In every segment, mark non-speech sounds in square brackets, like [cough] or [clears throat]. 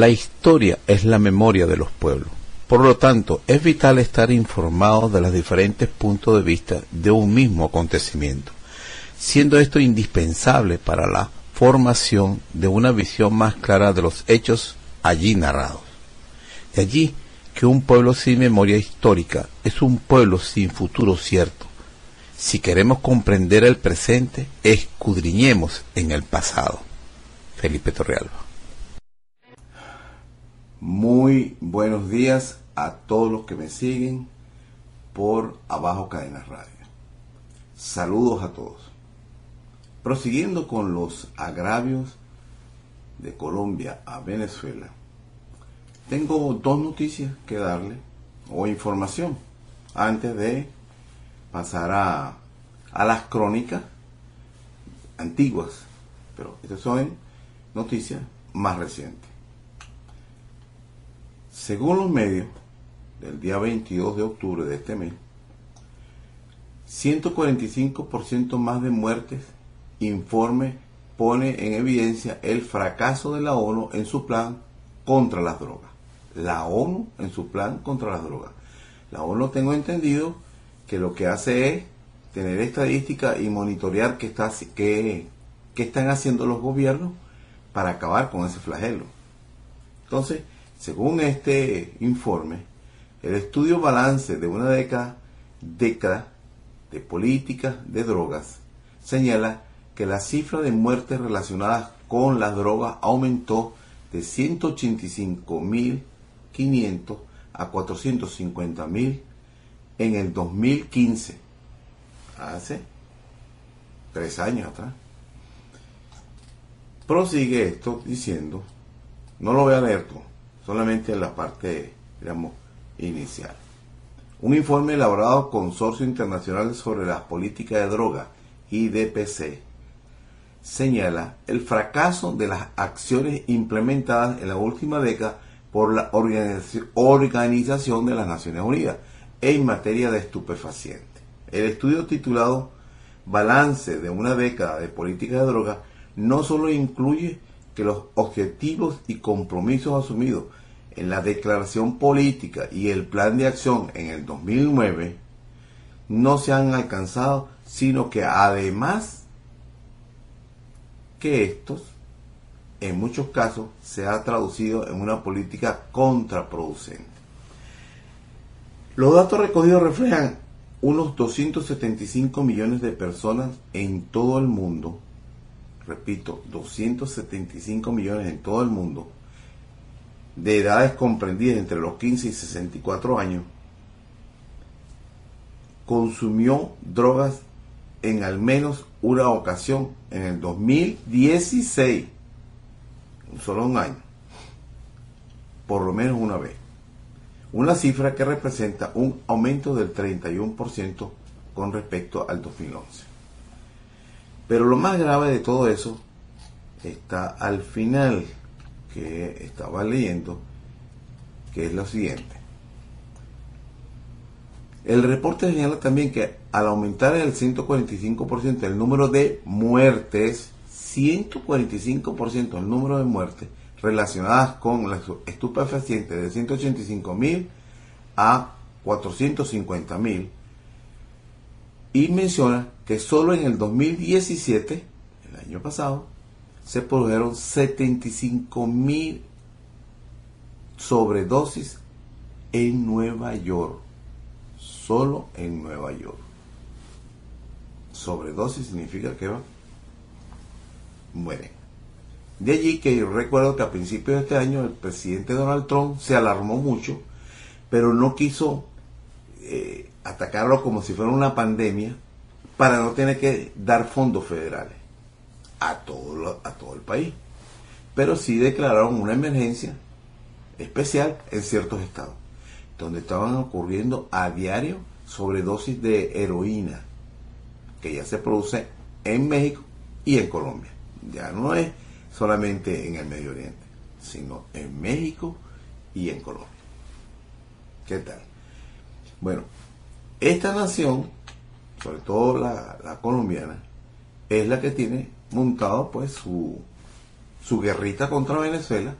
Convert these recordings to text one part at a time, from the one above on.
La historia es la memoria de los pueblos. Por lo tanto, es vital estar informado de los diferentes puntos de vista de un mismo acontecimiento, siendo esto indispensable para la formación de una visión más clara de los hechos allí narrados. De allí que un pueblo sin memoria histórica es un pueblo sin futuro cierto. Si queremos comprender el presente, escudriñemos en el pasado. Felipe Torrealba. Muy buenos días a todos los que me siguen por Abajo Cadenas Radio. Saludos a todos. Prosiguiendo con los agravios de Colombia a Venezuela, tengo dos noticias que darle o información antes de pasar a, a las crónicas antiguas, pero estas son noticias más recientes. Según los medios, del día 22 de octubre de este mes, 145% más de muertes, informe pone en evidencia el fracaso de la ONU en su plan contra las drogas. La ONU en su plan contra las drogas. La ONU tengo entendido que lo que hace es tener estadística y monitorear qué, qué están haciendo los gobiernos para acabar con ese flagelo. Entonces, según este informe, el estudio balance de una década, de políticas de drogas señala que la cifra de muertes relacionadas con las drogas aumentó de 185.500 a 450.000 en el 2015, hace tres años atrás. Prosigue esto diciendo, no lo voy a leer todo, solamente en la parte, digamos, inicial. Un informe elaborado Consorcio Internacional sobre las Políticas de Droga, IDPC, señala el fracaso de las acciones implementadas en la última década por la Organización de las Naciones Unidas en materia de estupefacientes. El estudio titulado Balance de una década de política de droga no solo incluye que los objetivos y compromisos asumidos en la declaración política y el plan de acción en el 2009 no se han alcanzado, sino que además que estos, en muchos casos, se ha traducido en una política contraproducente. Los datos recogidos reflejan unos 275 millones de personas en todo el mundo, repito, 275 millones en todo el mundo, de edades comprendidas entre los 15 y 64 años, consumió drogas en al menos una ocasión en el 2016, solo un año, por lo menos una vez. Una cifra que representa un aumento del 31% con respecto al 2011. Pero lo más grave de todo eso está al final que estaba leyendo, que es lo siguiente. El reporte señala también que al aumentar el 145% el número de muertes, 145% el número de muertes relacionadas con las estupefacientes de 185 mil a 450 mil y menciona que solo en el 2017, el año pasado, se produjeron 75 mil sobredosis en Nueva York. Solo en Nueva York. Sobredosis significa que va mueren. De allí que recuerdo que a principios de este año el presidente Donald Trump se alarmó mucho, pero no quiso eh, atacarlo como si fuera una pandemia para no tener que dar fondos federales a todo, a todo el país. Pero sí declararon una emergencia especial en ciertos estados, donde estaban ocurriendo a diario sobredosis de heroína, que ya se produce en México y en Colombia. Ya no es solamente en el Medio Oriente, sino en México y en Colombia. ¿Qué tal? Bueno, esta nación, sobre todo la, colombiana, es la que tiene montado pues su, su guerrita contra Venezuela.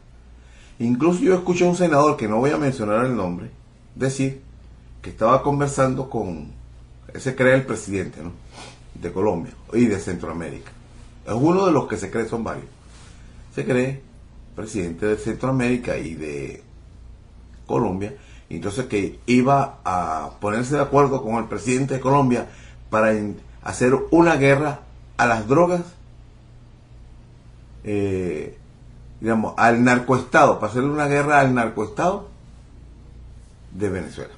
Incluso yo escuché a un senador, que no voy a mencionar el nombre, decir que estaba conversando con, ese cree el presidente ¿no? de Colombia y de Centroamérica. Es uno de los que se cree, son varios. Se cree presidente de Centroamérica y de Colombia, entonces que iba a ponerse de acuerdo con el presidente de Colombia para hacer una guerra a las drogas, eh, digamos, al narcoestado, para hacerle una guerra al narcoestado de Venezuela.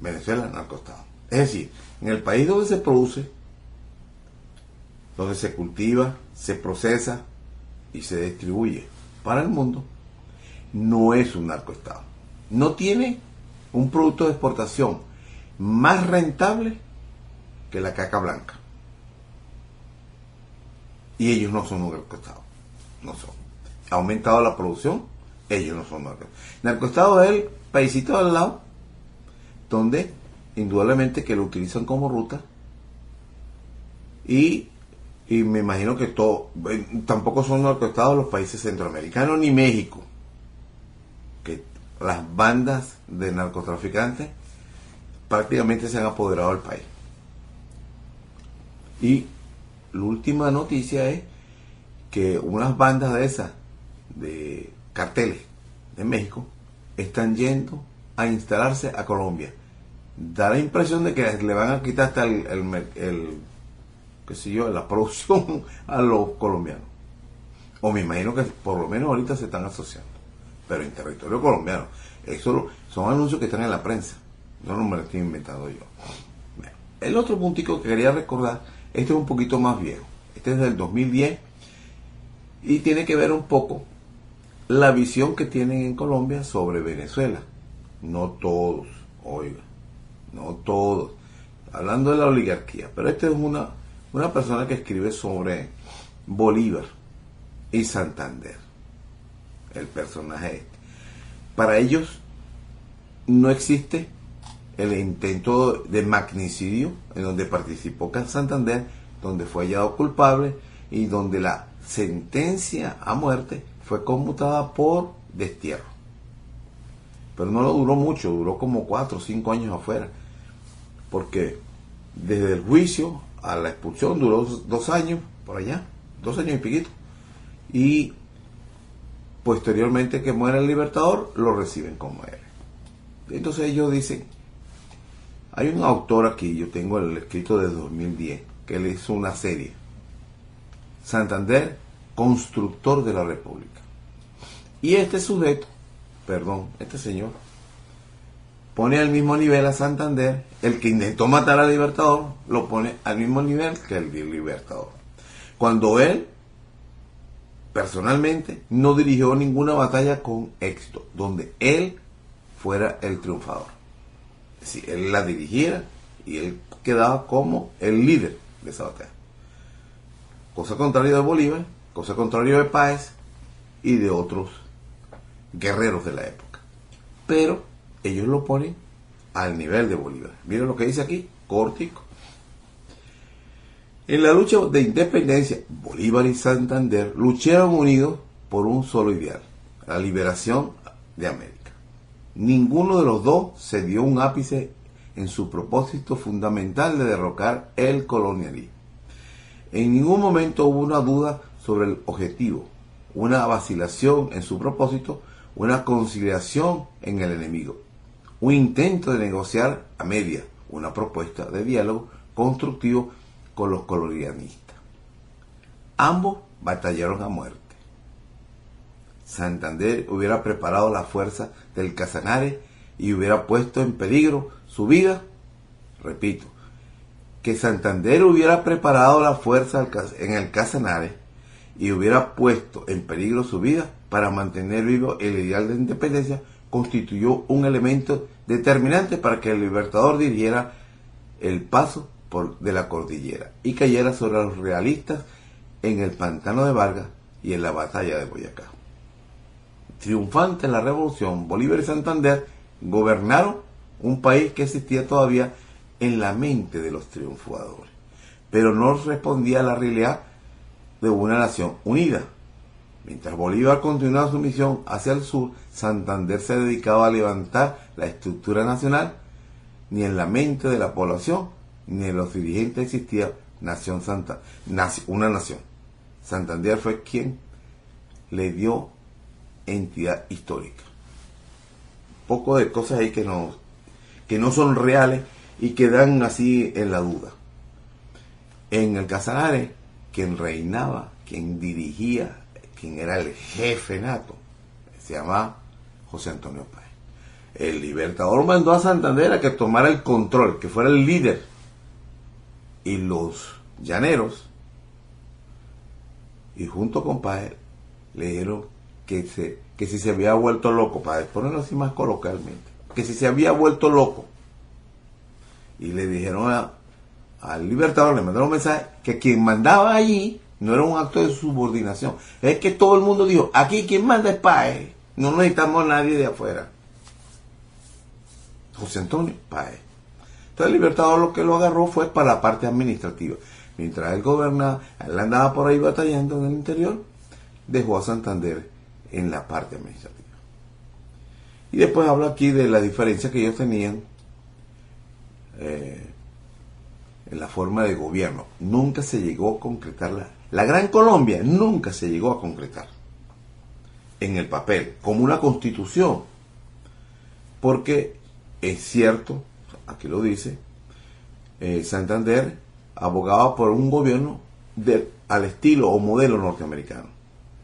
Venezuela, narcoestado. Es decir, en el país donde se produce, donde se cultiva, se procesa y se distribuye para el mundo, no es un narcoestado no tiene un producto de exportación más rentable que la caca blanca. Y ellos no son un narcoestado. No son. Ha aumentado la producción, ellos no son narcoestado. Narcoestado es el paisito al lado, donde indudablemente que lo utilizan como ruta. Y, y me imagino que todo, eh, tampoco son narcoestados los países centroamericanos ni México las bandas de narcotraficantes prácticamente se han apoderado del país. Y la última noticia es que unas bandas de esas, de carteles de México, están yendo a instalarse a Colombia. Da la impresión de que le van a quitar hasta el, el, qué sé yo, la [laughs] producción a los colombianos. O me imagino que por lo menos ahorita se están asociando pero en territorio colombiano. Eso son anuncios que están en la prensa. No, me lo estoy inventando yo. el otro puntico que quería recordar, este es un poquito más viejo. Este es del 2010 y tiene que ver un poco la visión que tienen en Colombia sobre Venezuela. No todos, oiga, no todos. Hablando de la oligarquía, pero este es una, una persona que escribe sobre Bolívar y Santander el personaje este. Para ellos no existe el intento de magnicidio en donde participó Santander, donde fue hallado culpable y donde la sentencia a muerte fue conmutada por destierro. Pero no lo duró mucho, duró como cuatro o cinco años afuera, porque desde el juicio a la expulsión duró dos años, por allá, dos años y piquito. Y posteriormente que muera el libertador, lo reciben como héroe. Entonces ellos dicen, hay un autor aquí, yo tengo el escrito de 2010, que le hizo una serie, Santander, constructor de la República. Y este sujeto, perdón, este señor, pone al mismo nivel a Santander, el que intentó matar al libertador, lo pone al mismo nivel que el libertador. Cuando él personalmente no dirigió ninguna batalla con éxito, donde él fuera el triunfador. Si él la dirigiera y él quedaba como el líder de esa batalla. Cosa contraria de Bolívar, cosa contraria de Páez y de otros guerreros de la época. Pero ellos lo ponen al nivel de Bolívar. Miren lo que dice aquí, cortico. En la lucha de independencia, Bolívar y Santander lucharon unidos por un solo ideal, la liberación de América. Ninguno de los dos se dio un ápice en su propósito fundamental de derrocar el colonialismo. En ningún momento hubo una duda sobre el objetivo, una vacilación en su propósito, una conciliación en el enemigo, un intento de negociar a media, una propuesta de diálogo constructivo con los colonialistas. Ambos batallaron a muerte. Santander hubiera preparado la fuerza del Casanare y hubiera puesto en peligro su vida. Repito, que Santander hubiera preparado la fuerza en el Casanare y hubiera puesto en peligro su vida para mantener vivo el ideal de independencia, constituyó un elemento determinante para que el libertador dirigiera el paso por, de la cordillera y cayera sobre los realistas en el pantano de Vargas y en la batalla de Boyacá. Triunfante en la revolución, Bolívar y Santander gobernaron un país que existía todavía en la mente de los triunfadores, pero no respondía a la realidad de una nación unida. Mientras Bolívar continuaba su misión hacia el sur, Santander se dedicaba a levantar la estructura nacional. Ni en la mente de la población ni en los dirigentes existía nación santa, una nación. Santander fue quien le dio entidad histórica. Poco de cosas ahí que no, que no son reales y quedan así en la duda. En el Casanare, quien reinaba, quien dirigía, quien era el jefe nato, se llamaba José Antonio Páez. El libertador mandó a Santander a que tomara el control, que fuera el líder. Y los llaneros, y junto con Páez, le dijeron que, se, que si se había vuelto loco, para ponerlo así más coloquialmente, que si se había vuelto loco, y le dijeron al libertador, le mandaron un mensaje que quien mandaba allí no era un acto de subordinación. Es que todo el mundo dijo, aquí quien manda es Páez, no necesitamos a nadie de afuera. José Antonio Páez. Entonces el libertador lo que lo agarró fue para la parte administrativa. Mientras él gobernaba, él andaba por ahí batallando en el interior, dejó a Santander en la parte administrativa. Y después habla aquí de la diferencia que ellos tenían eh, en la forma de gobierno. Nunca se llegó a concretar la, la Gran Colombia, nunca se llegó a concretar en el papel como una constitución. Porque es cierto, aquí lo dice, eh, Santander abogaba por un gobierno de, al estilo o modelo norteamericano,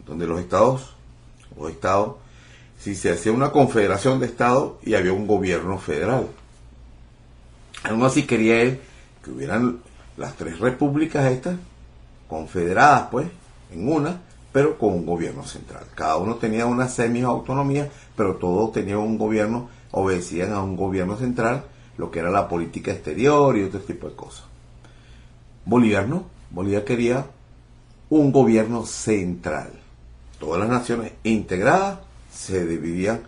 donde los estados, los estados, si se hacía una confederación de estados y había un gobierno federal. Aún así quería él que hubieran las tres repúblicas estas, confederadas pues, en una, pero con un gobierno central. Cada uno tenía una semi-autonomía, pero todos tenían un gobierno, obedecían a un gobierno central, lo que era la política exterior y otro tipo de cosas. Bolívar no, Bolívar quería un gobierno central. Todas las naciones integradas se dividían,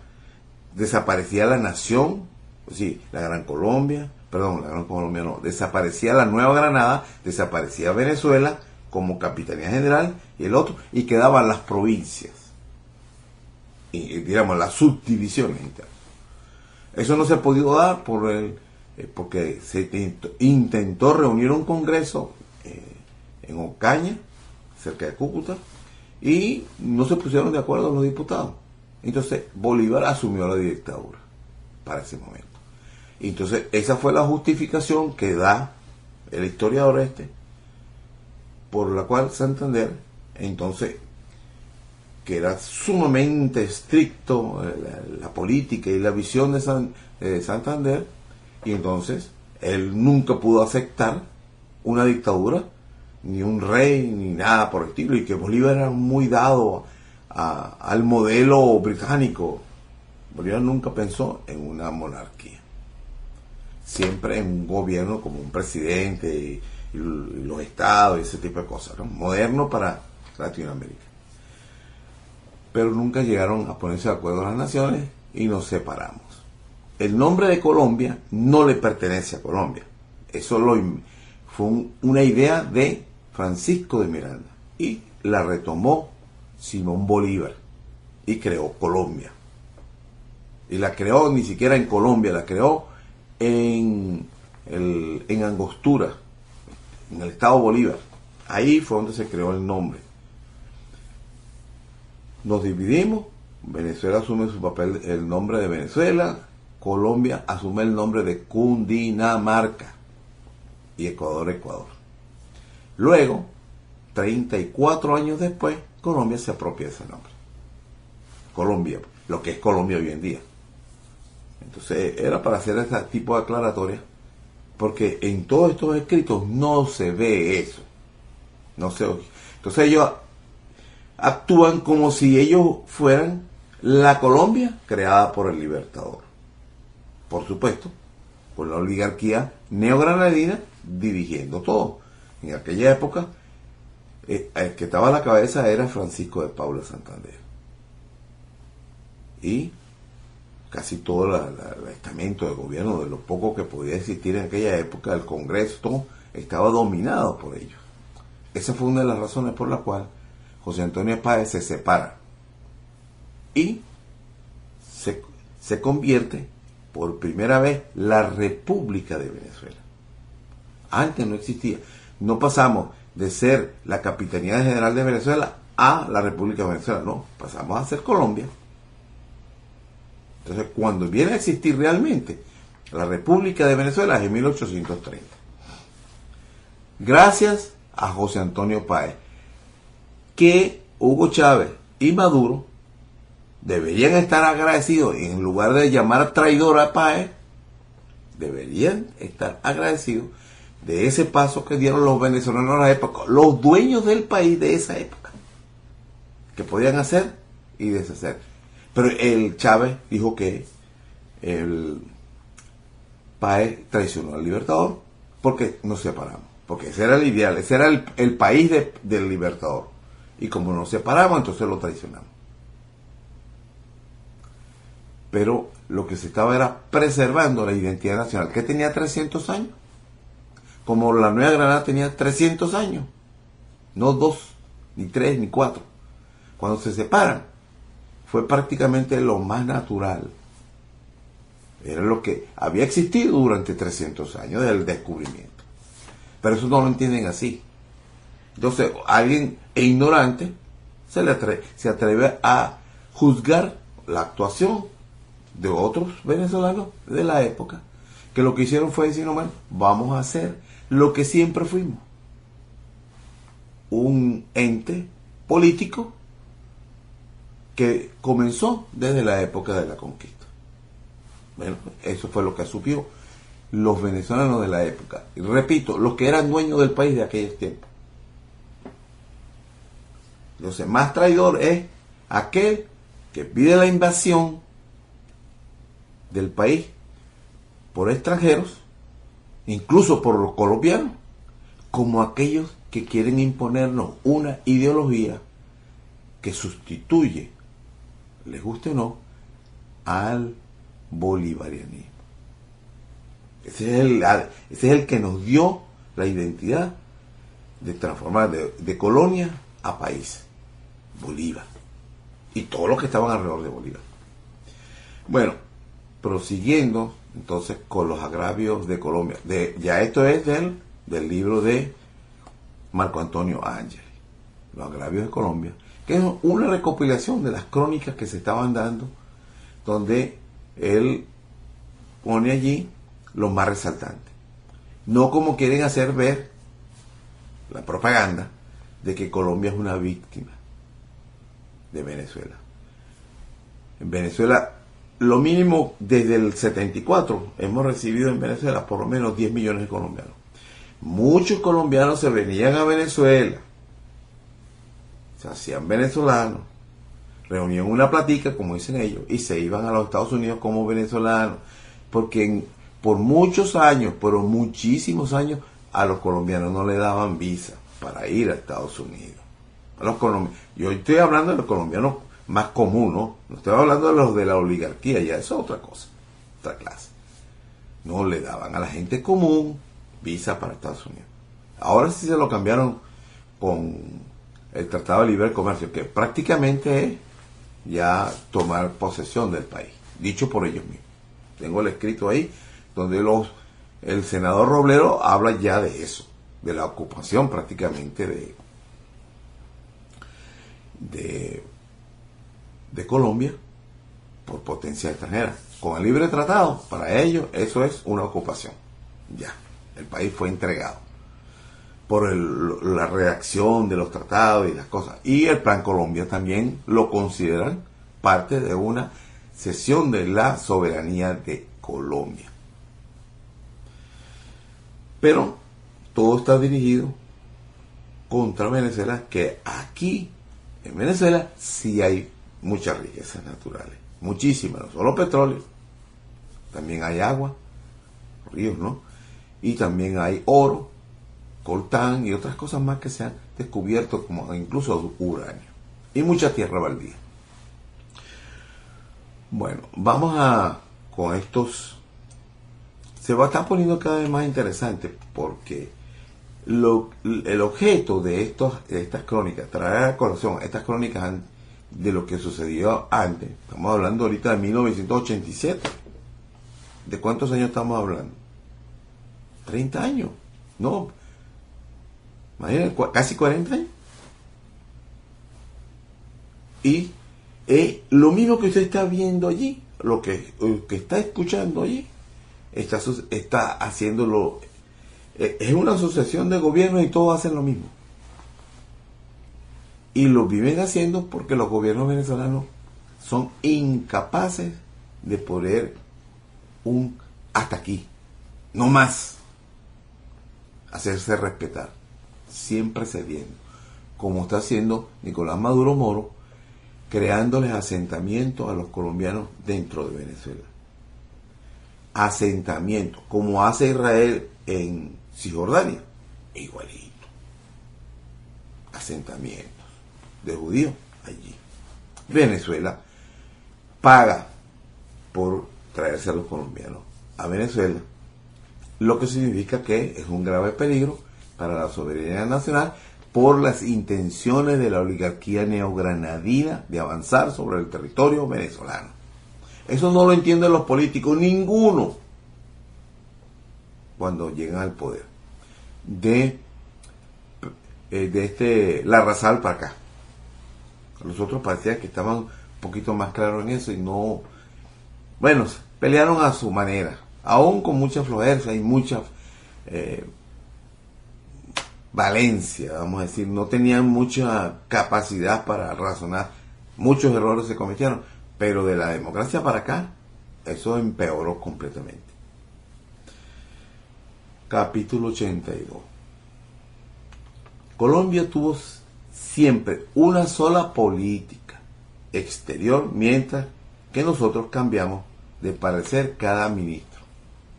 desaparecía la nación, sí, la Gran Colombia, perdón, la Gran Colombia no, desaparecía la Nueva Granada, desaparecía Venezuela como capitanía general y el otro, y quedaban las provincias, y, digamos las subdivisiones internas. Eso no se ha podido dar por el, eh, porque se intentó reunir un congreso eh, en Ocaña, cerca de Cúcuta, y no se pusieron de acuerdo los diputados. Entonces Bolívar asumió la dictadura para ese momento. Entonces, esa fue la justificación que da el historiador este, por la cual Santander, entonces, que era sumamente estricto eh, la, política y la visión de, Santander, y entonces él nunca pudo aceptar una dictadura, ni un rey, ni nada por el estilo, y que Bolívar era muy dado al modelo británico. Bolívar nunca pensó en una monarquía siempre en un gobierno como un presidente y, los estados y ese tipo de cosas, moderno para Latinoamérica. Pero nunca llegaron a ponerse de acuerdo las naciones y nos separamos. El nombre de Colombia no le pertenece a Colombia. Eso lo, fue una idea de Francisco de Miranda y la retomó Simón Bolívar y creó Colombia. Y la creó ni siquiera en Colombia, la creó en, en Angostura, en el estado Bolívar. Ahí fue donde se creó el nombre. Nos dividimos, Venezuela asume su papel, el nombre de Venezuela, Colombia asume el nombre de Cundinamarca y Ecuador, Ecuador. Luego, 34 años después, Colombia se apropia de ese nombre. Colombia, lo que es Colombia hoy en día. Entonces, era para hacer ese tipo de aclaratoria, porque en todos estos escritos no se ve eso. No se. Entonces ellos actúan como si ellos fueran la Colombia creada por el Libertador. Por supuesto, por la oligarquía neogranadina dirigiendo todo. En aquella época, eh, el que estaba a la cabeza era Francisco de Paula Santander. Y casi todo el estamento de gobierno, de lo poco que podía existir en aquella época, el Congreso, estaba dominado por ellos. Esa fue una de las razones por la cual José Antonio Páez se separa y se, se convierte por primera vez la República de Venezuela. Antes no existía. No pasamos de ser la Capitanía General de Venezuela a la República de Venezuela. No, pasamos a ser Colombia. Entonces, cuando viene a existir realmente la República de Venezuela es en 1830. Gracias a José Antonio Páez, que Hugo Chávez y Maduro deberían estar agradecidos, en lugar de llamar traidor a Páez, deberían estar agradecidos de ese paso que dieron los venezolanos a la época, los dueños del país de esa época, que podían hacer y deshacer. Pero el Chávez dijo que el Páez traicionó al Libertador porque nos separamos, porque ese era el ideal, ese era el, país del Libertador. Y como nos separamos, entonces lo traicionamos pero lo que se estaba era preservando la identidad nacional, que tenía 300 años, como la Nueva Granada tenía 300 años, no dos, ni tres, ni cuatro. Cuando se separan, fue prácticamente lo más natural. Era lo que había existido durante 300 años del descubrimiento. Pero eso no lo entienden así. Entonces, alguien ignorante se, le atreve, se atreve a juzgar la actuación de otros venezolanos de la época, que lo que hicieron fue decir, bueno, vamos a hacer lo que siempre fuimos, un ente político que comenzó desde la época de la conquista. Bueno, eso fue lo que asumió los venezolanos de la época. Y repito, los que eran dueños del país de aquel tiempo. Entonces, más traidor es aquel que pide la invasión del país por extranjeros, incluso por los colombianos, como aquellos que quieren imponernos una ideología que sustituye, les guste o no, al bolivarianismo. Ese es el, que nos dio la identidad de transformar de, colonia a país, Bolívar, y todos los que estaban alrededor de Bolívar. Bueno, prosiguiendo entonces con los agravios de Colombia. Ya esto es del, del libro de Marco Antonio Ángel, Los agravios de Colombia, que es una recopilación de las crónicas que se estaban dando, donde él pone allí lo más resaltante. No como quieren hacer ver la propaganda de que Colombia es una víctima de Venezuela. En Venezuela lo mínimo desde el 74 hemos recibido en Venezuela por lo menos 10 millones de colombianos. Muchos colombianos se venían a Venezuela, se hacían venezolanos, reunían una platica, como dicen ellos, y se iban a los Estados Unidos como venezolanos, porque por muchos años, pero muchísimos años, a los colombianos no le daban visa para ir a Estados Unidos. A los Yo estoy hablando de los colombianos más común, ¿no? No estoy hablando de los de la oligarquía, ya eso es otra cosa, otra clase. No le daban a la gente común visa para Estados Unidos. Ahora sí se lo cambiaron con el Tratado de Libre Comercio, que prácticamente es ya tomar posesión del país, dicho por ellos mismos. Tengo el escrito ahí donde los el senador Roblero habla ya de eso, de la ocupación prácticamente de, de, de Colombia por potencia extranjera. Con el libre tratado, para ellos eso es una ocupación. Ya, el país fue entregado por la redacción de los tratados y las cosas. Y el Plan Colombia también lo consideran parte de una cesión de la soberanía de Colombia. Pero todo está dirigido contra Venezuela, que aquí en Venezuela sí hay muchas riquezas naturales, muchísimas, no solo petróleo, también hay agua, ríos, ¿no? Y también hay oro, coltán y otras cosas más que se han descubierto, como incluso uranio, y mucha tierra baldía. Bueno, vamos a con estos. Se va a estar poniendo cada vez más interesante porque lo, el objeto de, estos, de estas crónicas, traer a colación estas crónicas de lo que sucedió antes, estamos hablando ahorita de 1987. ¿De cuántos años estamos hablando? 30 años. No, casi 40 años. Y eh, lo mismo que usted está viendo allí, lo que, que está escuchando allí, está, está haciéndolo. Eh, es una asociación de gobiernos y todos hacen lo mismo. Y lo viven haciendo porque los gobiernos venezolanos son incapaces de poder un hasta aquí, no más, hacerse respetar, siempre cediendo, como está haciendo Nicolás Maduro Moro, creándoles asentamientos a los colombianos dentro de Venezuela. Asentamiento, como hace Israel en Cisjordania, igualito. Asentamientos de judíos allí. Venezuela paga por traerse a los colombianos a Venezuela, lo que significa que es un grave peligro para la soberanía nacional por las intenciones de la oligarquía neogranadina de avanzar sobre el territorio venezolano. Eso no lo entienden los políticos, ninguno, cuando llegan al poder. De, eh, de este Larrazal para acá. Los otros parecían que estaban un poquito más claros en eso y no. Bueno, pelearon a su manera, aún con mucha flojera y mucha eh, Valencia, vamos a decir, no tenían mucha capacidad para razonar. Muchos errores se cometieron, pero de la democracia para acá, eso empeoró completamente. Capítulo 82. Colombia tuvo siempre una sola política exterior, mientras que nosotros cambiamos de parecer cada ministro,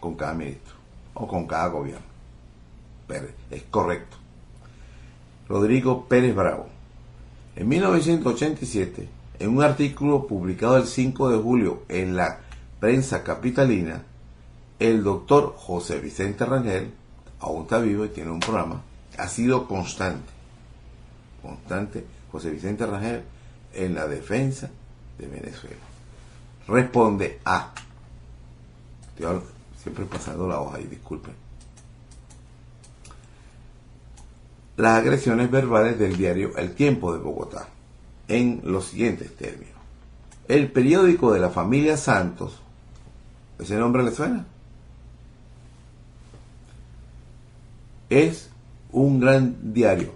con cada ministro o con cada gobierno. Pero es correcto. Rodrigo Pérez Bravo. En 1987, en un artículo publicado el 5 de julio en la prensa capitalina, el doctor José Vicente Rangel, aún está vivo y tiene un programa, ha sido constante, constante José Vicente Rangel en la defensa de Venezuela. Responde a, siempre pasando la hoja y disculpen, las agresiones verbales del diario El Tiempo de Bogotá, en los siguientes términos. El periódico de la familia Santos, ¿ese nombre le suena? Es un gran diario,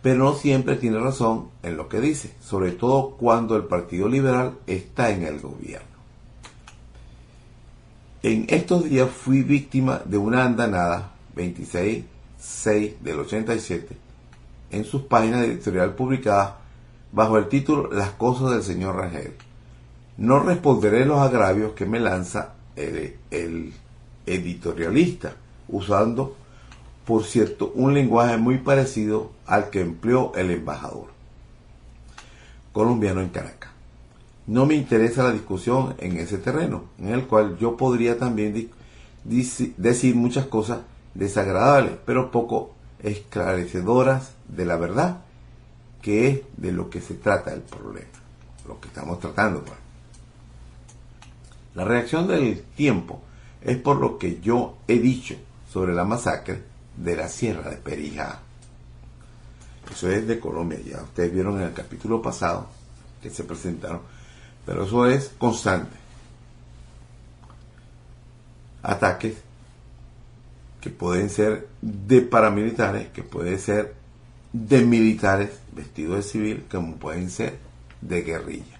pero no siempre tiene razón en lo que dice, sobre todo cuando el Partido Liberal está en el gobierno. En estos días fui víctima de una andanada 26 6 del 87 en sus páginas editorial publicadas bajo el título Las cosas del señor Rangel. No responderé los agravios que me lanza el, el editorialista, usando, por cierto, un lenguaje muy parecido al que empleó el embajador colombiano en Caracas. No me interesa la discusión en ese terreno, en el cual yo podría también decir muchas cosas desagradables, pero poco esclarecedoras de la verdad, que es de lo que se trata el problema, lo que estamos tratando. Pues. La reacción del tiempo es por lo que yo he dicho sobre la masacre de la Sierra de Perijá. Eso es de Colombia, ya ustedes vieron en el capítulo pasado que se presentaron, pero eso es constante. Ataques que pueden ser de paramilitares, que pueden ser de militares vestidos de civil, como pueden ser de guerrilla.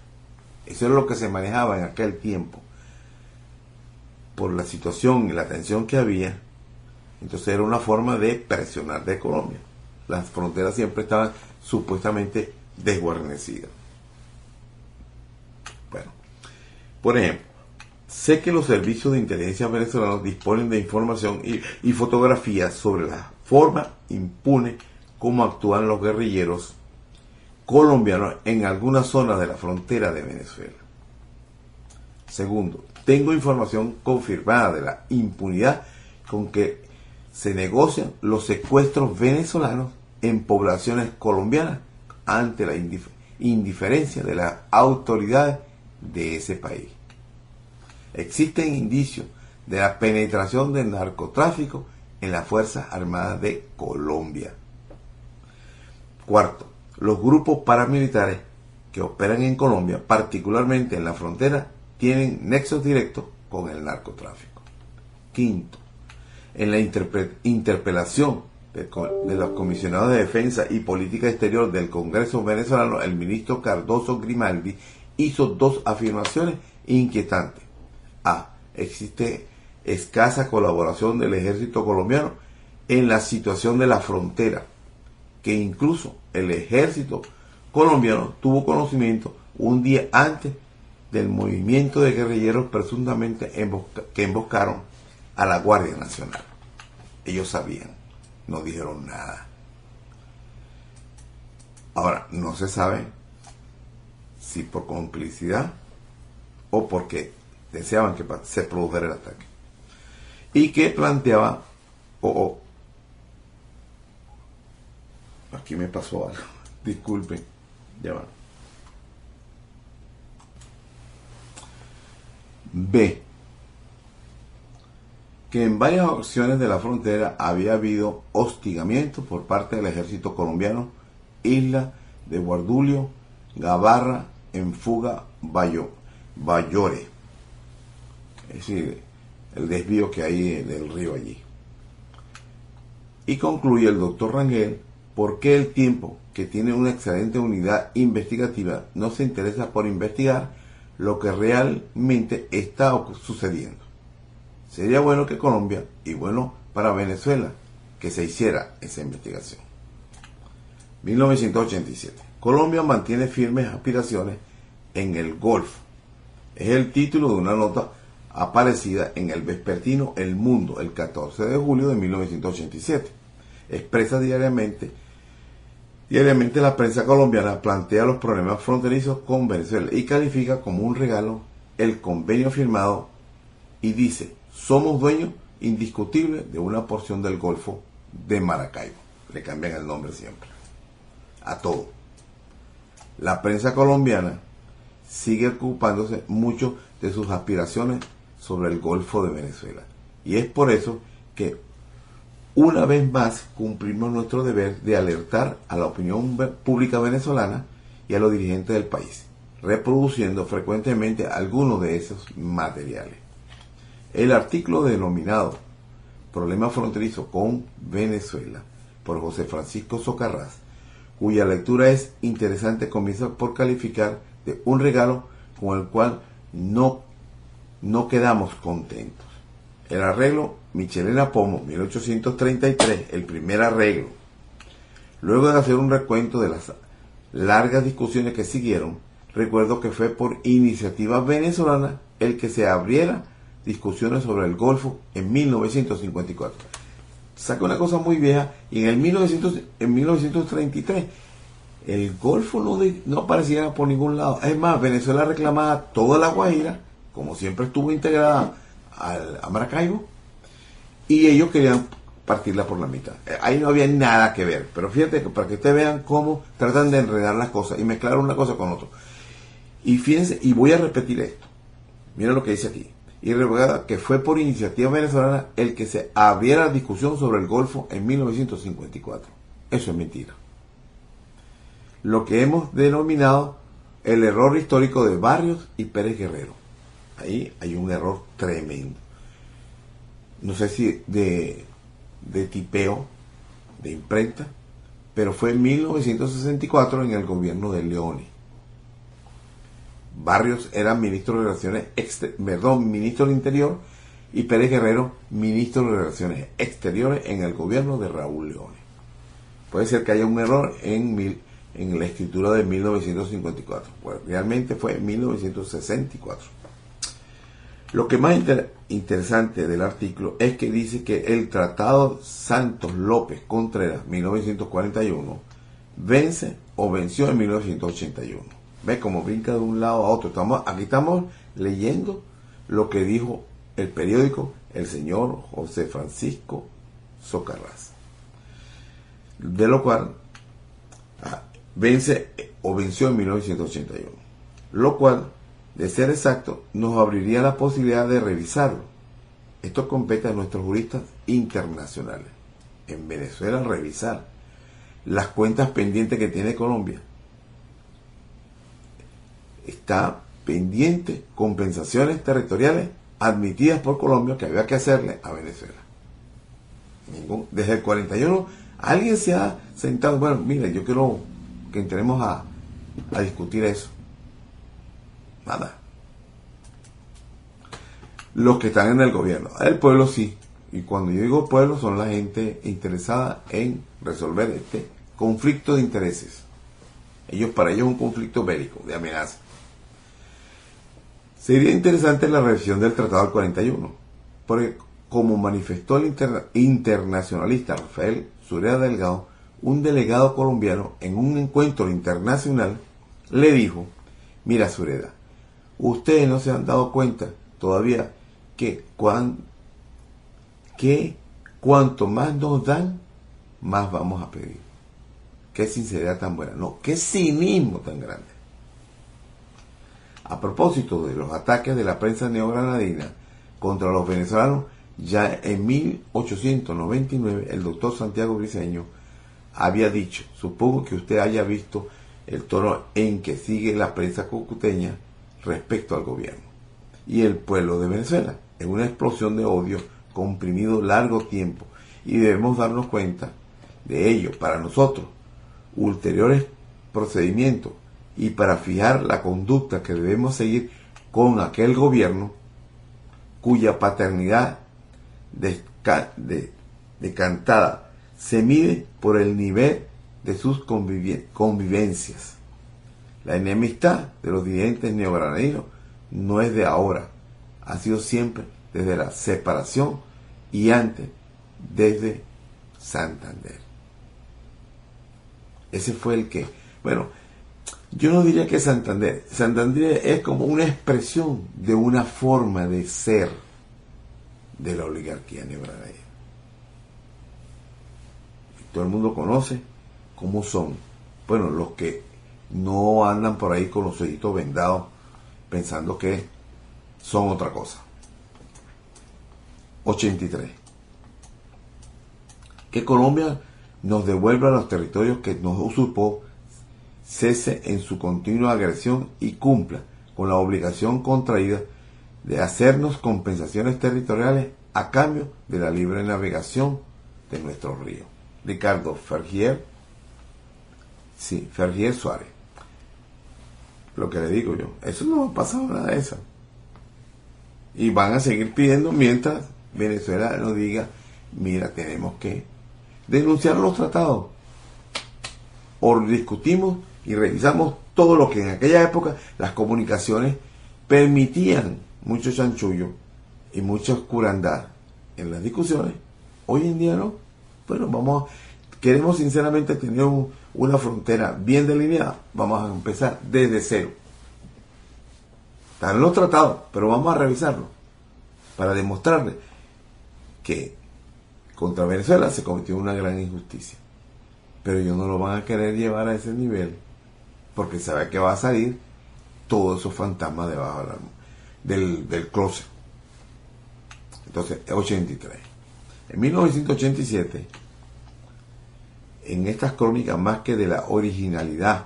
Eso es lo que se manejaba en aquel tiempo. Por la situación y la tensión que había, entonces era una forma de presionar de Colombia. Las fronteras siempre estaban supuestamente desguarnecidas. Bueno, por ejemplo, sé que los servicios de inteligencia venezolanos disponen de información y, y fotografías sobre la forma impune como actúan los guerrilleros colombianos en algunas zonas de la frontera de Venezuela. Segundo, tengo información confirmada de la impunidad con que se negocian los secuestros venezolanos en poblaciones colombianas ante la indiferencia de las autoridades de ese país. Existen indicios de la penetración del narcotráfico en las Fuerzas Armadas de Colombia. Cuarto, los grupos paramilitares que operan en Colombia, particularmente en la frontera, tienen nexos directos con el narcotráfico. Quinto, en la interpelación de, los comisionados de defensa y política exterior del Congreso venezolano, el ministro Cardoso Grimaldi hizo dos afirmaciones inquietantes. A. Existe escasa colaboración del ejército colombiano en la situación de la frontera, que incluso el ejército colombiano tuvo conocimiento un día antes del movimiento de guerrilleros presuntamente que emboscaron a la Guardia Nacional. Ellos sabían, no dijeron nada. Ahora, no se sabe si por complicidad o porque deseaban que se produjera el ataque. Y que planteaba, o aquí me pasó algo, [laughs] disculpen, ya va. B que en varias opciones de la frontera había habido hostigamiento por parte del ejército colombiano, Isla de Guardulio, Gabarra, Enfuga, Bayo, Bayore. Es decir, el desvío que hay del río allí. Y concluye el doctor Rangel por qué el tiempo que tiene una excelente unidad investigativa no se interesa por investigar lo que realmente está sucediendo. Sería bueno que Colombia y bueno para Venezuela que se hiciera esa investigación. 1987. Colombia mantiene firmes aspiraciones en el Golfo. Es el título de una nota aparecida en el vespertino El Mundo el 14 de julio de 1987. Expresa diariamente Diariamente la prensa colombiana plantea los problemas fronterizos con Venezuela y califica como un regalo el convenio firmado y dice, somos dueños indiscutibles de una porción del Golfo de Maracaibo. Le cambian el nombre siempre. A todo. La prensa colombiana sigue ocupándose mucho de sus aspiraciones sobre el Golfo de Venezuela. Y es por eso que una vez más cumplimos nuestro deber de alertar a la opinión pública venezolana y a los dirigentes del país, reproduciendo frecuentemente algunos de esos materiales. El artículo denominado Problema fronterizo con Venezuela por José Francisco Socarrás, cuya lectura es interesante, comienza por calificar de un regalo con el cual no, no quedamos contentos. El arreglo Michelena Pomo, 1833, el primer arreglo. Luego de hacer un recuento de las largas discusiones que siguieron, recuerdo que fue por iniciativa venezolana el que se abriera discusiones sobre el Golfo en 1954. Saca una cosa muy vieja y en el 1900, en 1933 el Golfo no, no aparecía por ningún lado. Es más, Venezuela reclamaba toda la Guajira, como siempre estuvo integrada al, a Maracaibo, y ellos querían partirla por la mitad. Eh, ahí no había nada que ver, pero fíjate para que ustedes vean cómo tratan de enredar las cosas y mezclar una cosa con otra. Y fíjense, y voy a repetir esto. Mira lo que dice aquí. y revocada que fue por iniciativa venezolana el que se abriera la discusión sobre el Golfo en 1954. Eso es mentira. Lo que hemos denominado el error histórico de Barrios y Pérez Guerrero. Ahí hay un error tremendo. No sé si de, de tipeo, de imprenta, pero fue en 1964 en el gobierno de Leone. Barrios era ministro de Relaciones perdón, ministro del Interior y Pérez Guerrero ministro de Relaciones Exteriores en el gobierno de Raúl Leone. Puede ser que haya un error en, en la escritura de 1954. Pues realmente fue en 1964. Lo que más interesante del artículo es que dice que el Tratado Santos López Contreras 1941 vence o venció en 1981 Ve cómo brinca de un lado a otro. Aquí estamos leyendo lo que dijo el periódico el señor José Francisco Socarrás. De lo cual ah, vence o venció en 1981. Lo cual, de ser exacto, nos abriría la posibilidad de revisarlo. Esto compete a nuestros juristas internacionales. En Venezuela, revisar las cuentas pendientes que tiene Colombia está pendiente compensaciones territoriales admitidas por Colombia que había que hacerle a Venezuela. desde el 41 alguien se ha sentado, bueno, mire, yo quiero que entremos a, discutir eso. Nada. Los que están en el gobierno. El pueblo sí. Y cuando yo digo pueblo son la gente interesada en resolver este conflicto de intereses. Ellos, para ellos es un conflicto bélico, de amenaza. Sería interesante la revisión del Tratado del 41, porque como manifestó el internacionalista Rafael Sureda Delgado, un delegado colombiano en un encuentro internacional le dijo, mira Sureda, ustedes no se han dado cuenta todavía que, que cuanto más nos dan, más vamos a pedir. Qué sinceridad tan buena, no, qué cinismo tan grande. A propósito de los ataques de la prensa neogranadina contra los venezolanos, ya en 1899 el doctor Santiago Briceño había dicho, supongo que usted haya visto el tono en que sigue la prensa cucuteña respecto al gobierno y el pueblo de Venezuela, en una explosión de odio comprimido largo tiempo y debemos darnos cuenta de ello para nosotros. Ulteriores procedimientos y para fijar la conducta que debemos seguir con aquel gobierno cuya paternidad decantada se mide por el nivel de sus convivencias. La enemistad de los dirigentes neogranadinos no es de ahora, ha sido siempre desde la separación y antes desde Santander. Ese fue el que, bueno, yo no diría que Santander. Santander es como una expresión de una forma de ser de la oligarquía neogranadina. Todo el mundo conoce cómo son. Bueno, los que no andan por ahí con los ojitos vendados pensando que son otra cosa. 83. Que Colombia nos devuelva los territorios que nos usurpó cese en su continua agresión y cumpla con la obligación contraída de hacernos compensaciones territoriales a cambio de la libre navegación de nuestro río. Ricardo Fergier, sí, Fergier Suárez. Lo que le digo yo, eso no ha pasado nada de eso. Y van a seguir pidiendo mientras Venezuela nos diga, mira, tenemos que denunciar los tratados. O discutimos y revisamos todo lo que en aquella época las comunicaciones permitían mucho chanchullo y mucha oscurandad en las discusiones, hoy en día no. Bueno, vamos, queremos sinceramente tener una frontera bien delineada, vamos a empezar desde cero. Están los tratados, pero vamos a revisarlo para demostrarle que contra Venezuela se cometió una gran injusticia. Pero ellos no lo van a querer llevar a ese nivel porque sabe que va a salir todos esos fantasmas debajo del, del closet. Entonces, 83. En 1987, en estas crónicas, más que de la originalidad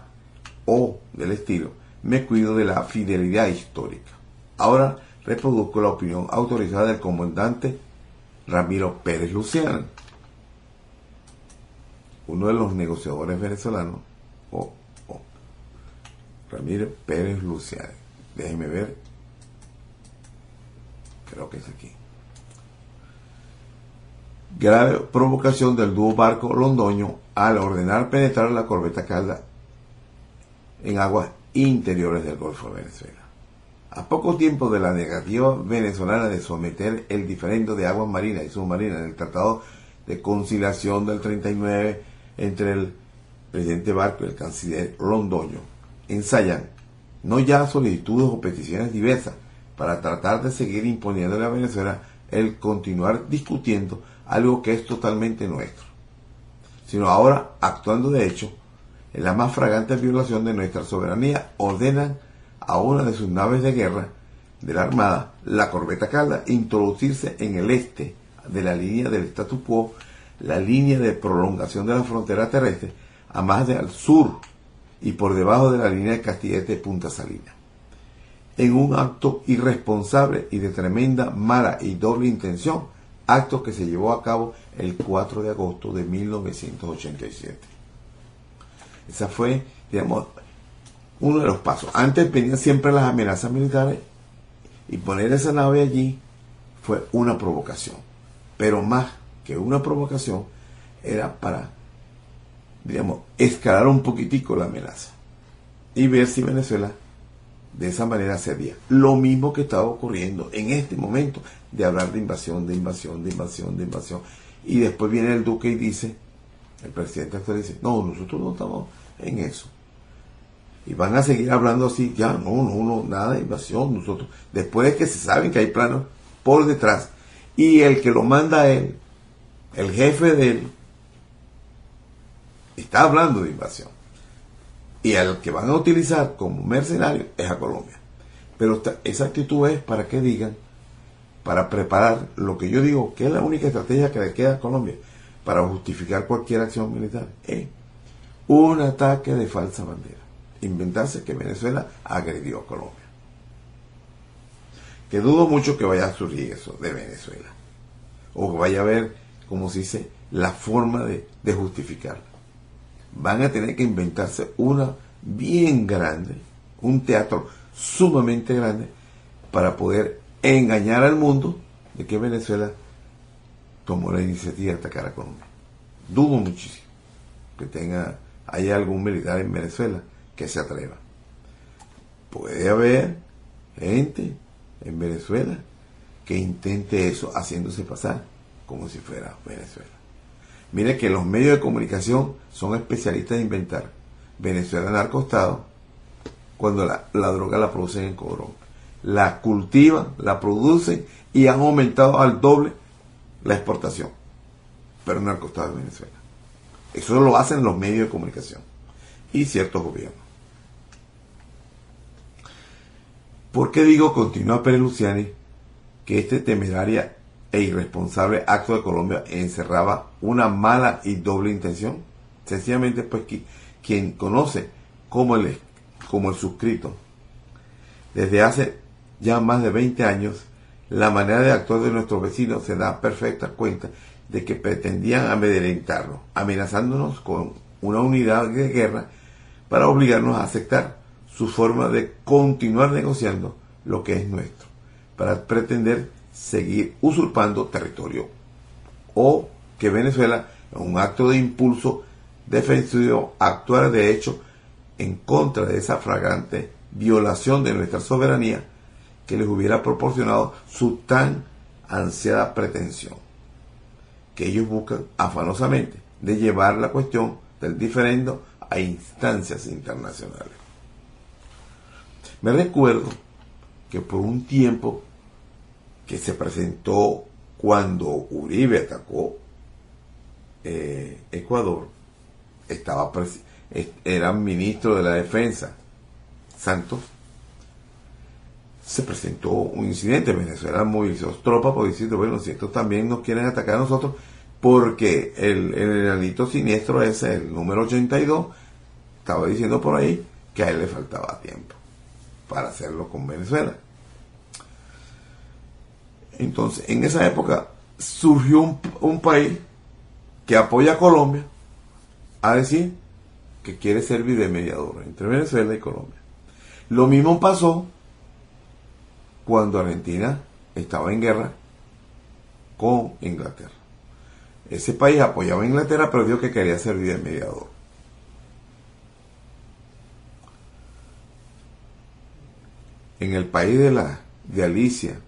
o del estilo, me cuido de la fidelidad histórica. Ahora reproduzco la opinión autorizada del comandante Ramiro Pérez Luciano, uno de los negociadores venezolanos, Ramiro Pérez Luciano. Déjenme ver. Creo que es aquí. Grave provocación del dúo barco londoño al ordenar penetrar la corbeta Calda en aguas interiores del Golfo de Venezuela. A poco tiempo de la negativa venezolana de someter el diferendo de aguas marinas y submarinas en el Tratado de Conciliación del 39 entre el presidente Barco y el canciller Londoño, ensayan no ya solicitudes o peticiones diversas para tratar de seguir imponiéndole a Venezuela el continuar discutiendo algo que es totalmente nuestro, sino ahora actuando de hecho en la más fragante violación de nuestra soberanía, ordenan a una de sus naves de guerra de la Armada, la corbeta Calda, introducirse en el este de la línea del statu quo, la línea de prolongación de la frontera terrestre, a más de al sur y por debajo de la línea de Castillete Punta Salina. En un acto irresponsable y de tremenda mala y doble intención, acto que se llevó a cabo el 4 de agosto de 1987. Esa fue, digamos, uno de los pasos. Antes venían siempre las amenazas militares y poner esa nave allí fue una provocación. Pero más que una provocación era para, digamos, escalar un poquitico la amenaza y ver si Venezuela de esa manera cedía. Lo mismo que estaba ocurriendo en este momento de hablar de invasión, de invasión, de invasión, de invasión. Y después viene el duque y dice, el presidente actual dice, no, nosotros no estamos en eso. Y van a seguir hablando así, ya, no, no, no, nada de invasión, nosotros, después de que se saben que hay planos por detrás, y el que lo manda a él, el jefe de él, está hablando de invasión. Y al que van a utilizar como mercenario es a Colombia. Pero esa actitud es para que digan, para preparar lo que yo digo, que es la única estrategia que le queda a Colombia, para justificar cualquier acción militar. Es un ataque de falsa bandera inventarse que Venezuela agredió a Colombia. Que dudo mucho que vaya a surgir eso de Venezuela. O que vaya a haber, como se dice, la forma de, de justificarla. Van a tener que inventarse una bien grande, un teatro sumamente grande, para poder engañar al mundo de que Venezuela tomó la iniciativa de atacar a Colombia. Dudo muchísimo que tenga, haya algún militar en Venezuela que se atreva. Puede haber gente en Venezuela que intente eso haciéndose pasar como si fuera Venezuela. Mire que los medios de comunicación son especialistas en inventar Venezuela narcostado cuando la, droga la producen en Codrón. La cultivan, la producen y han aumentado al doble la exportación. Pero narcostado de Venezuela. Eso lo hacen los medios de comunicación y ciertos gobiernos. ¿Por qué digo, continúa Pérez Luciani, que este temeraria e irresponsable acto de Colombia encerraba una mala y doble intención? Sencillamente, pues, quien conoce como el, como el suscrito, desde hace ya más de 20 años, la manera de actuar de nuestros vecinos se da perfecta cuenta de que pretendían amedrentarnos, amenazándonos con una unidad de guerra para obligarnos a aceptar su forma de continuar negociando lo que es nuestro, para pretender seguir usurpando territorio. O que Venezuela, en un acto de impulso defensivo, actuara de hecho en contra de esa fragante violación de nuestra soberanía que les hubiera proporcionado su tan ansiada pretensión, que ellos buscan afanosamente de llevar la cuestión del diferendo a instancias internacionales. Me recuerdo que por un tiempo que se presentó cuando Uribe atacó eh, Ecuador, estaba era ministro de la defensa, Santos, se presentó un incidente. Venezuela movilizó tropas por decir, bueno, si estos también nos quieren atacar a nosotros, porque el, el enanito siniestro ese, el número 82, estaba diciendo por ahí que a él le faltaba tiempo para hacerlo con Venezuela. Entonces, en esa época surgió un, país que apoya a Colombia a decir que quiere servir de mediador entre Venezuela y Colombia. Lo mismo pasó cuando Argentina estaba en guerra con Inglaterra. Ese país apoyaba a Inglaterra, pero dijo que quería servir de mediador. En el país de la de Alicia,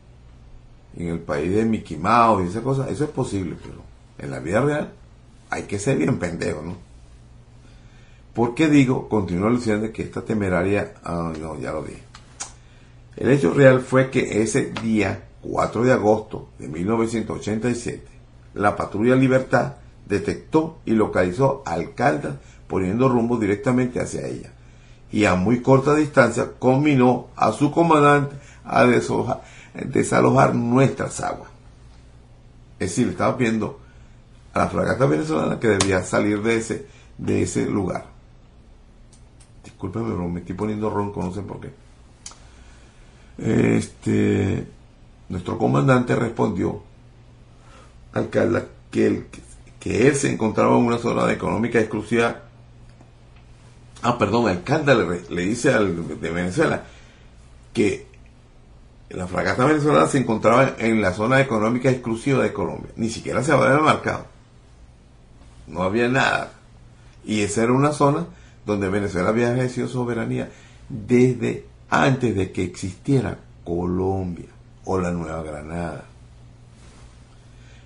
en el país de Mickey Mouse y esas cosas, eso es posible, pero en la vida real hay que ser bien pendejo, ¿no? ¿Por qué digo, continúa diciendo que esta temeraria, ah, no, ya lo dije. El hecho real fue que ese día, 4 de agosto de 1987, la patrulla Libertad detectó y localizó a Alcalde poniendo rumbo directamente hacia ella. Y a muy corta distancia combinó a su comandante a desalojar nuestras aguas. Es decir, estaba viendo a la fragata venezolana que debía salir de ese, de ese lugar. Discúlpeme, me estoy poniendo ronco, no sé por qué. Este, nuestro comandante respondió al que él, que él se encontraba en una zona económica exclusiva. Ah, perdón, el alcalde le, dice al de Venezuela que la fragata venezolana se encontraba en la zona económica exclusiva de Colombia. Ni siquiera se había marcado. No había nada. Y esa era una zona donde Venezuela había ejercido soberanía desde antes de que existiera Colombia o la Nueva Granada.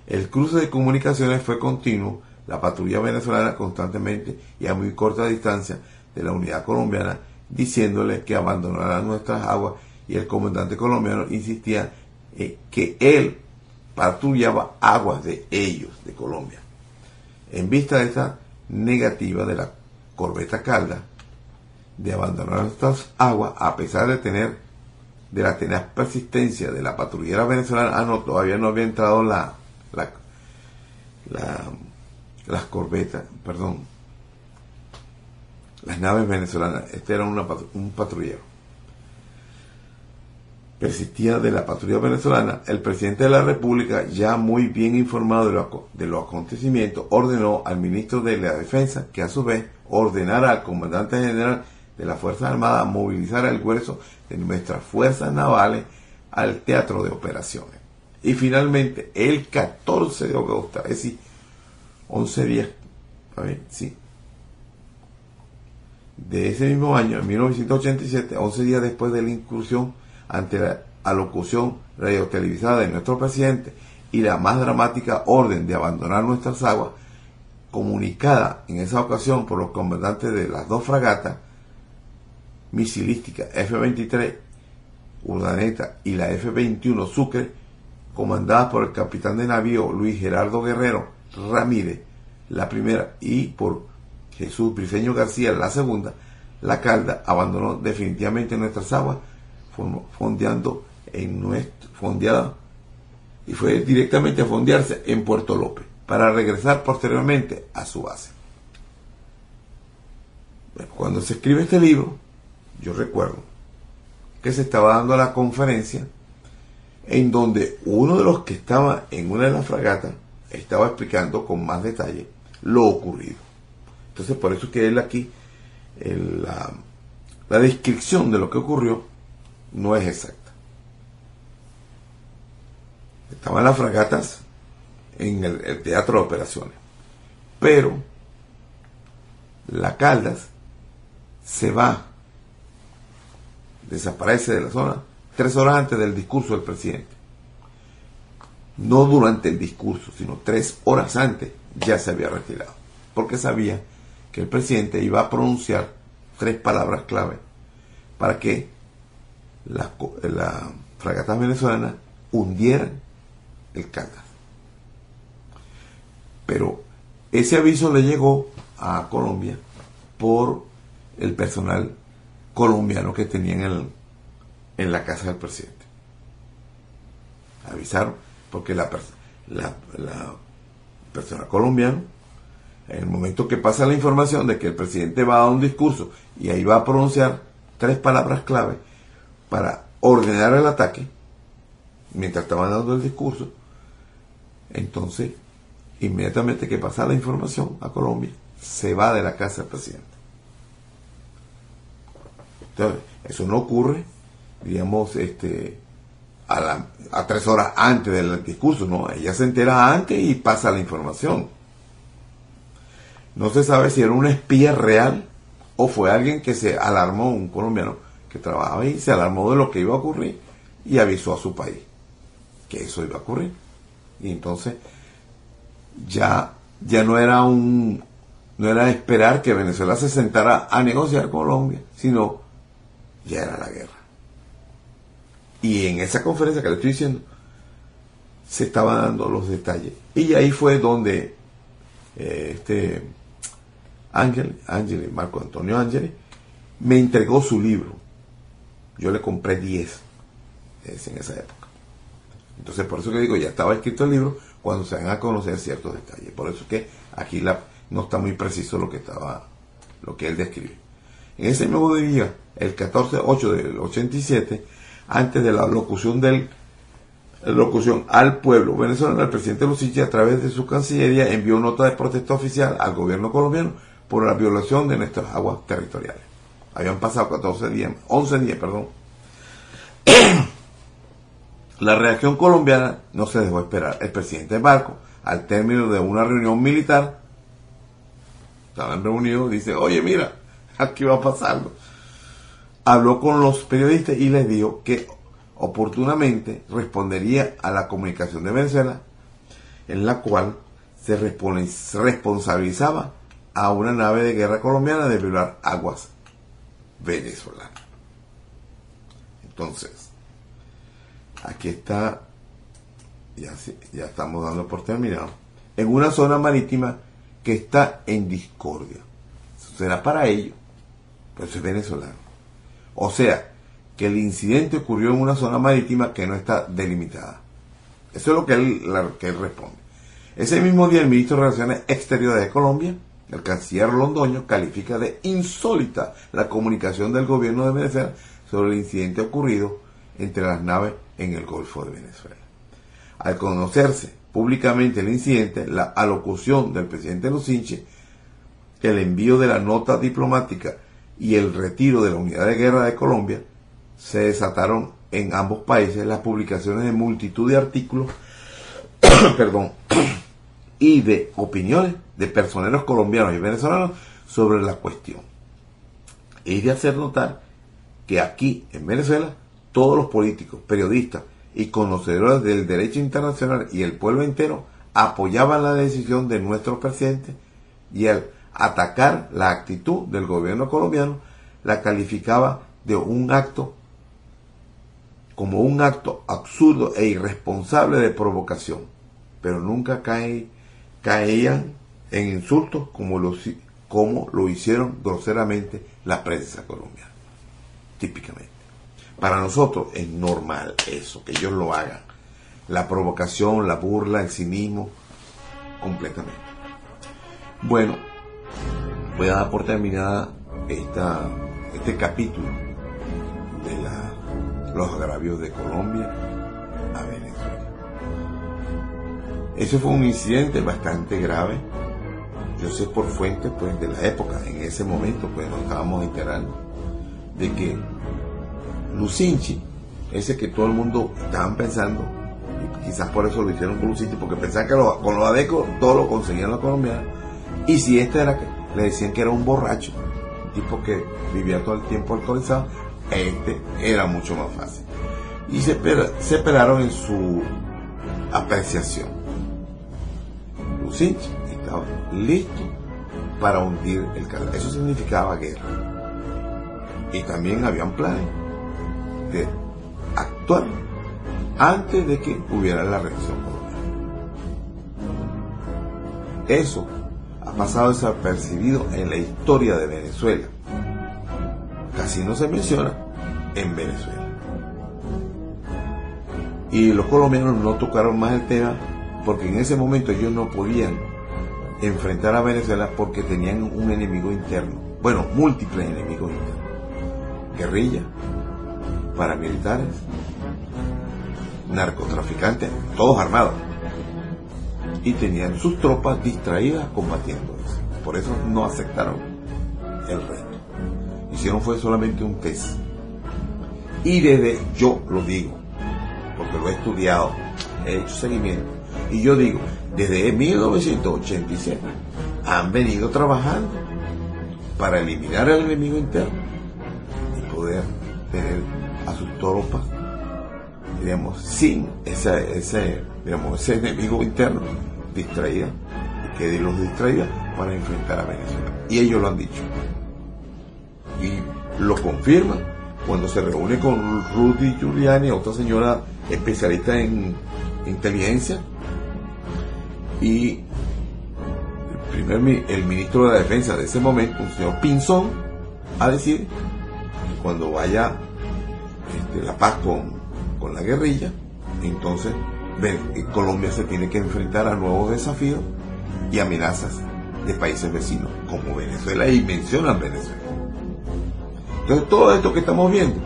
El cruce de comunicaciones fue continuo, la patrulla venezolana constantemente y a muy corta distancia de la unidad colombiana diciéndole que abandonaran nuestras aguas y el comandante colombiano insistía en que él patrullaba aguas de ellos, de Colombia. En vista de esta negativa de la corbeta Calda de abandonar estas aguas a pesar de tener de la tenaz persistencia de la patrullera venezolana, ah no, todavía no había entrado la, las corbetas, perdón, las naves venezolanas, este era un patrullero. Persistía de la patrulla venezolana, el presidente de la República, ya muy bien informado de, lo, de los acontecimientos, ordenó al ministro de la Defensa que a su vez ordenar al comandante general de las Fuerzas Armadas movilizar el grueso de nuestras fuerzas navales al teatro de operaciones. Y finalmente, el 14 de agosto, es decir, 11 días, a ver, sí, de ese mismo año, en 1987, 11 días después de la incursión ante la alocución radiotelevisada de nuestro presidente y la más dramática orden de abandonar nuestras aguas, comunicada en esa ocasión por los comandantes de las dos fragatas misilísticas F-23 Urdaneta y la F-21 Sucre, comandadas por el capitán de navío Luis Gerardo Guerrero Ramírez, la primera, y por Jesús Briceño García, la segunda, la Calda abandonó definitivamente nuestras aguas, fondeando en nuestro, fondeada, y fue directamente a fondearse en Puerto López para regresar posteriormente a su base. cuando se escribe este libro, yo recuerdo que se estaba dando la conferencia en donde uno de los que estaba en una de las fragatas estaba explicando con más detalle lo ocurrido. Entonces, por eso que él aquí, la, la descripción de lo que ocurrió no es exacta. Estaban las fragatas en el, teatro de operaciones. Pero la Caldas se va, desaparece de la zona tres horas antes del discurso del presidente. No durante el discurso, sino tres horas antes ya se había retirado. Porque sabía que el presidente iba a pronunciar tres palabras clave para que la, la fragata venezolana hundieran el Caldas. Pero ese aviso le llegó a Colombia por el personal colombiano que tenía en el, en la casa del presidente. Avisaron, porque la, la, la persona colombiana, en el momento que pasa la información de que el presidente va a un discurso y ahí va a pronunciar tres palabras clave para ordenar el ataque, mientras estaban dando el discurso, entonces, inmediatamente que pasa la información a Colombia, se va de la casa del presidente. Entonces, eso no ocurre, digamos, este, a, a tres horas antes del discurso, no, ella se entera antes y pasa la información. No se sabe si era un espía real o fue alguien que se alarmó, un colombiano que trabajaba ahí, se alarmó de lo que iba a ocurrir y avisó a su país que eso iba a ocurrir. Y entonces ya, ya no era un no era esperar que Venezuela se sentara a negociar con Colombia, sino ya era la guerra. Y en esa conferencia que le estoy diciendo, se estaban dando los detalles. Y ahí fue donde eh, este Ángel, Ángel, Marco Antonio Ángel, me entregó su libro. Yo le compré 10 en esa época. Entonces, por eso que digo, ya estaba escrito el libro cuando se van a conocer ciertos detalles. Por eso que aquí la, no está muy preciso lo que estaba, lo que él describe. En ese mismo día, el 14-8 del 87, antes de la locución del locución al pueblo venezolano, el presidente Luciche, a través de su cancillería, envió nota de protesta oficial al gobierno colombiano por la violación de nuestras aguas territoriales. Habían pasado 14 días, 11 días, perdón. [clears throat] La reacción colombiana no se dejó esperar. El presidente Barco, al término de una reunión militar, estaban reunidos, dice, oye, mira, [laughs] aquí va pasando. Habló con los periodistas y les dijo que oportunamente respondería a la comunicación de Venezuela, en la cual se responsabilizaba a una nave de guerra colombiana de violar aguas venezolanas. Entonces, aquí está, ya, estamos dando por terminado, en una zona marítima que está en discordia. Eso será para ellos, pero es venezolano. O sea, que el incidente ocurrió en una zona marítima que no está delimitada. Eso es lo que él responde. Ese mismo día el ministro de Relaciones Exteriores de Colombia, el canciller Londoño, califica de insólita la comunicación del gobierno de Venezuela sobre el incidente ocurrido entre las naves en el Golfo de Venezuela. Al conocerse públicamente el incidente, la alocución del presidente Lucinche, el envío de la nota diplomática y el retiro de la unidad de guerra de Colombia, se desataron en ambos países las publicaciones de multitud de artículos [coughs] perdón, y de opiniones de personeros colombianos y venezolanos sobre la cuestión. Es de hacer notar que aquí en Venezuela todos los políticos, periodistas y conocedores del derecho internacional y el pueblo entero apoyaban la decisión de nuestro presidente y al atacar la actitud del gobierno colombiano la calificaba de un acto como un acto absurdo e irresponsable de provocación, pero nunca caían en insultos como lo, como lo hicieron groseramente la prensa colombiana, típicamente. Para nosotros es normal eso, que ellos lo hagan. La provocación, la burla, el cinismo, completamente. Bueno, voy a dar por terminada esta, este capítulo de la, los agravios de Colombia Ese fue un incidente bastante grave. Yo sé por fuentes pues, de la época, en ese momento, pues nos estábamos enterando de que Lucinchi, ese que todo el mundo estaban pensando, y quizás por eso lo hicieron con Lucinchi, porque pensaban que con los adecos todo lo conseguían los colombianos. Y si este era le decían que era un borracho, un tipo que vivía todo el tiempo alcoholizado, este era mucho más fácil. Y se, se esperaron en su apreciación. Lucinchi estaba listo para hundir el canal. Eso significaba guerra. Y también habían planes de actuar antes de que hubiera la reacción Eso ha pasado desapercibido en la historia de Venezuela. Casi no se menciona en Venezuela. Y los colombianos no tocaron más el tema porque en ese momento ellos no podían enfrentar a Venezuela porque tenían un enemigo interno. Bueno, múltiples enemigos internos. Guerrilla, paramilitares, narcotraficantes, todos armados. Y tenían sus tropas distraídas combatiendo eso. Por eso no aceptaron el resto. Hicieron fue solamente un test. Y desde, yo lo digo, porque lo he estudiado, he hecho seguimiento, y yo digo, desde 1987 han venido trabajando para eliminar al enemigo interno y poder tener a sus tropas, digamos, sin ese, ese, digamos, ese enemigo interno distraída, que los distraía para enfrentar a Venezuela. Y ellos lo han dicho. Y lo confirman cuando se reúne con Rudy Giuliani, otra señora especialista en inteligencia, y el, primer, el ministro de la defensa de ese momento, un señor Pinzón, a decir que cuando vaya este, la paz con, con la guerrilla, entonces Colombia se tiene que enfrentar a nuevos desafíos y amenazas de países vecinos como Venezuela y mencionan Venezuela. Entonces todo esto que estamos viendo,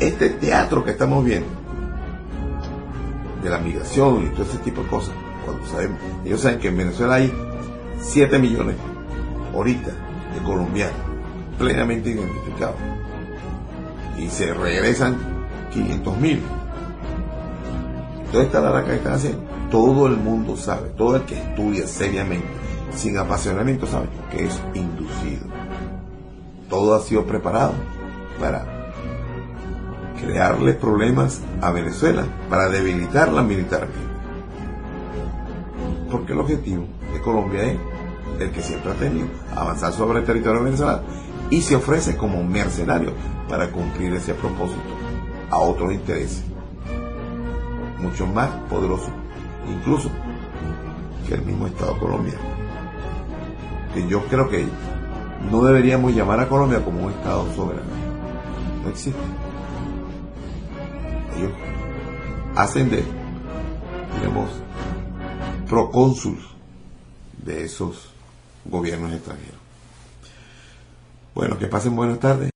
este teatro que estamos viendo, de la migración y todo ese tipo de cosas, cuando sabemos, ellos saben que en Venezuela hay 7 millones ahorita de colombianos plenamente identificados y se regresan 500 mil. Toda esta larga que están haciendo, todo el mundo sabe, todo el que estudia seriamente, sin apasionamiento, sabe que es inducido. Todo ha sido preparado para crearle problemas a Venezuela, para debilitarla militarmente. Porque el objetivo de Colombia es el que siempre ha tenido, avanzar sobre el territorio venezolano y se ofrece como mercenario para cumplir ese propósito a otros intereses, mucho más poderosos, incluso que el mismo Estado colombiano. Que yo creo que no deberíamos llamar a Colombia como un Estado soberano. No existe. Ellos hacen de, digamos, procónsul de esos gobiernos extranjeros. Bueno, que pasen buenas tardes.